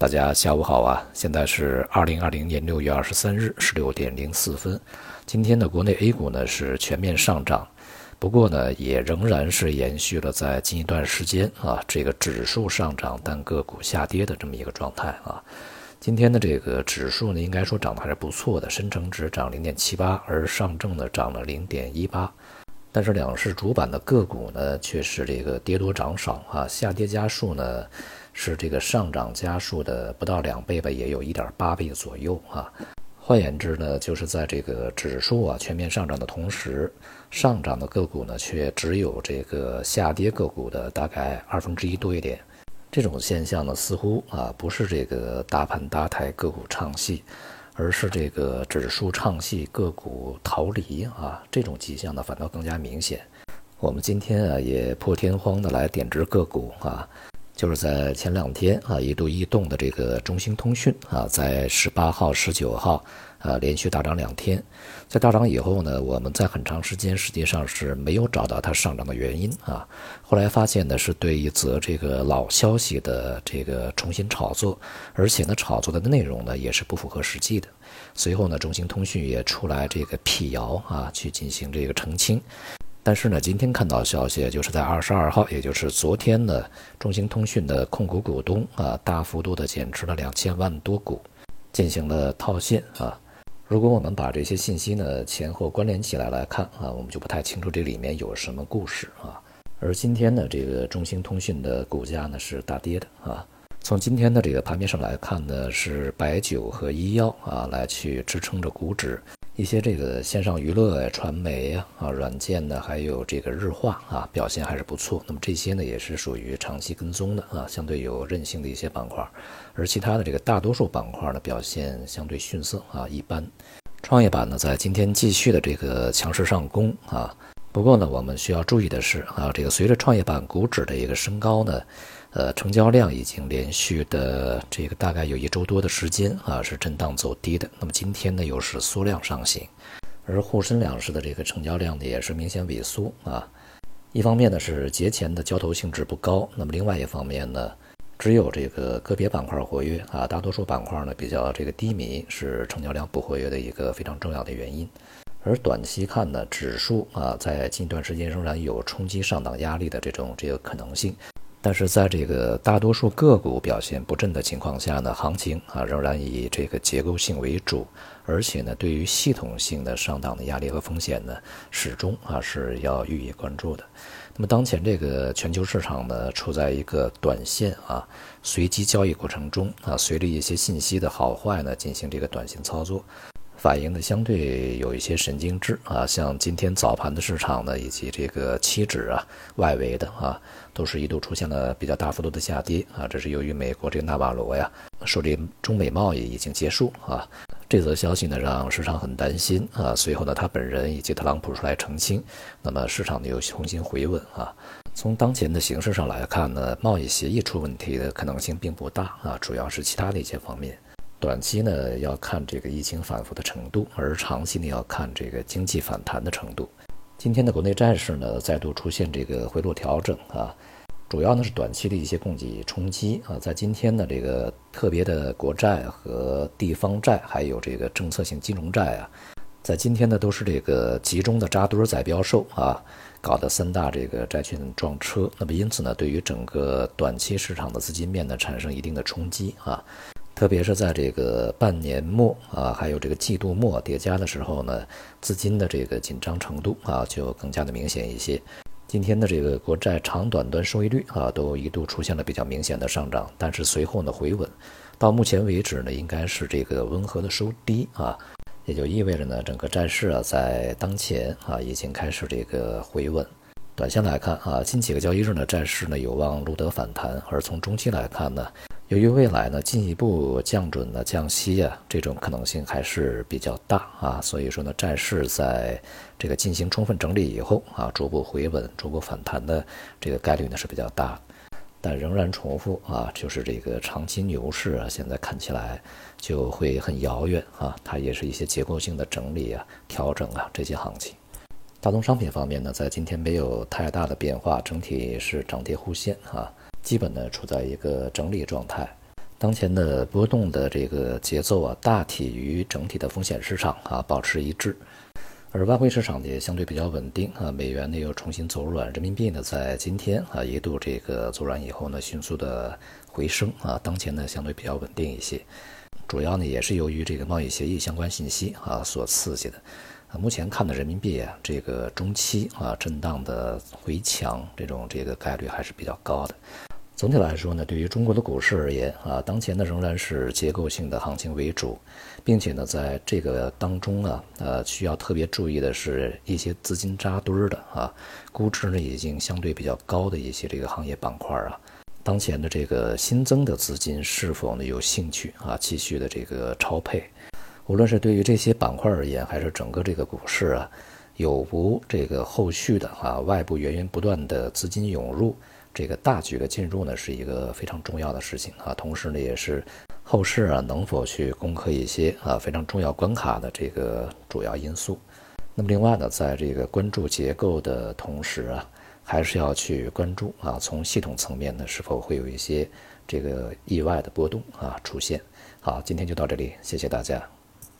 大家下午好啊！现在是二零二零年六月二十三日十六点零四分。今天的国内 A 股呢是全面上涨，不过呢也仍然是延续了在近一段时间啊这个指数上涨但个股下跌的这么一个状态啊。今天的这个指数呢应该说涨得还是不错的，深成指涨零点七八，而上证呢涨了零点一八。但是两市主板的个股呢却是这个跌多涨少啊，下跌家数呢。是这个上涨家数的不到两倍吧，也有一点八倍左右啊。换言之呢，就是在这个指数啊全面上涨的同时，上涨的个股呢却只有这个下跌个股的大概二分之一多一点。这种现象呢，似乎啊不是这个大盘搭台个股唱戏，而是这个指数唱戏个股逃离啊。这种迹象呢反倒更加明显。我们今天啊也破天荒的来点只个股啊。就是在前两天啊，一度异动的这个中兴通讯啊，在十八号、十九号啊连续大涨两天，在大涨以后呢，我们在很长时间实际上是没有找到它上涨的原因啊。后来发现呢，是对一则这个老消息的这个重新炒作，而且呢，炒作的内容呢也是不符合实际的。随后呢，中兴通讯也出来这个辟谣啊，去进行这个澄清。但是呢，今天看到消息，就是在二十二号，也就是昨天呢，中兴通讯的控股股东啊，大幅度的减持了两千万多股，进行了套现啊。如果我们把这些信息呢前后关联起来来看啊，我们就不太清楚这里面有什么故事啊。而今天呢，这个中兴通讯的股价呢是大跌的啊。从今天的这个盘面上来看呢，是白酒和医药啊来去支撑着股指。一些这个线上娱乐呀、传媒呀、啊软件呢，还有这个日化啊，表现还是不错。那么这些呢，也是属于长期跟踪的啊，相对有韧性的一些板块。而其他的这个大多数板块呢，表现相对逊色啊，一般。创业板呢，在今天继续的这个强势上攻啊。不过呢，我们需要注意的是啊，这个随着创业板股指的一个升高呢。呃，成交量已经连续的这个大概有一周多的时间啊，是震荡走低的。那么今天呢，又是缩量上行，而沪深两市的这个成交量呢，也是明显萎缩啊。一方面呢是节前的交投性质不高，那么另外一方面呢，只有这个个别板块活跃啊，大多数板块呢比较这个低迷，是成交量不活跃的一个非常重要的原因。而短期看呢，指数啊，在近段时间仍然有冲击上档压力的这种这个可能性。但是在这个大多数个股表现不振的情况下呢，行情啊仍然以这个结构性为主，而且呢，对于系统性的上档的压力和风险呢，始终啊是要予以关注的。那么当前这个全球市场呢，处在一个短线啊随机交易过程中啊，随着一些信息的好坏呢，进行这个短线操作。反映的相对有一些神经质啊，像今天早盘的市场呢，以及这个期指啊，外围的啊，都是一度出现了比较大幅度的下跌啊。这是由于美国这个纳瓦罗呀，说这中美贸易已经结束啊，这则消息呢让市场很担心啊。随后呢，他本人以及特朗普出来澄清，那么市场呢又重新回稳啊。从当前的形势上来看呢，贸易协议出问题的可能性并不大啊，主要是其他的一些方面。短期呢要看这个疫情反复的程度，而长期呢要看这个经济反弹的程度。今天的国内债市呢再度出现这个回落调整啊，主要呢是短期的一些供给冲击啊。在今天的这个特别的国债和地方债，还有这个政策性金融债啊，在今天呢都是这个集中的扎堆在标售啊，搞得三大这个债券撞车。那么因此呢，对于整个短期市场的资金面呢产生一定的冲击啊。特别是在这个半年末啊，还有这个季度末叠加的时候呢，资金的这个紧张程度啊，就更加的明显一些。今天的这个国债长短端收益率啊，都一度出现了比较明显的上涨，但是随后呢回稳，到目前为止呢，应该是这个温和的收低啊，也就意味着呢，整个债市啊，在当前啊，已经开始这个回稳。短线来看啊，近几个交易日呢，债市呢有望录得反弹，而从中期来看呢。由于未来呢进一步降准呢降息啊，这种可能性还是比较大啊，所以说呢债市在这个进行充分整理以后啊，逐步回稳、逐步反弹的这个概率呢是比较大，但仍然重复啊，就是这个长期牛市啊，现在看起来就会很遥远啊，它也是一些结构性的整理啊、调整啊这些行情。大宗商品方面呢，在今天没有太大的变化，整体是涨跌互现啊。基本呢处在一个整理状态，当前的波动的这个节奏啊，大体与整体的风险市场啊保持一致，而外汇市场也相对比较稳定啊，美元呢又重新走软，人民币呢在今天啊一度这个走软以后呢，迅速的回升啊，当前呢相对比较稳定一些，主要呢也是由于这个贸易协议相关信息啊所刺激的，啊，目前看的人民币啊这个中期啊震荡的回强，这种这个概率还是比较高的。总体来说呢，对于中国的股市而言啊，当前呢仍然是结构性的行情为主，并且呢，在这个当中啊，呃，需要特别注意的是一些资金扎堆的啊，估值呢已经相对比较高的一些这个行业板块啊，当前的这个新增的资金是否呢有兴趣啊继续的这个超配？无论是对于这些板块而言，还是整个这个股市啊，有无这个后续的啊外部源源不断的资金涌入？这个大局的进入呢，是一个非常重要的事情啊，同时呢，也是后市啊能否去攻克一些啊非常重要关卡的这个主要因素。那么另外呢，在这个关注结构的同时啊，还是要去关注啊，从系统层面呢，是否会有一些这个意外的波动啊出现。好，今天就到这里，谢谢大家。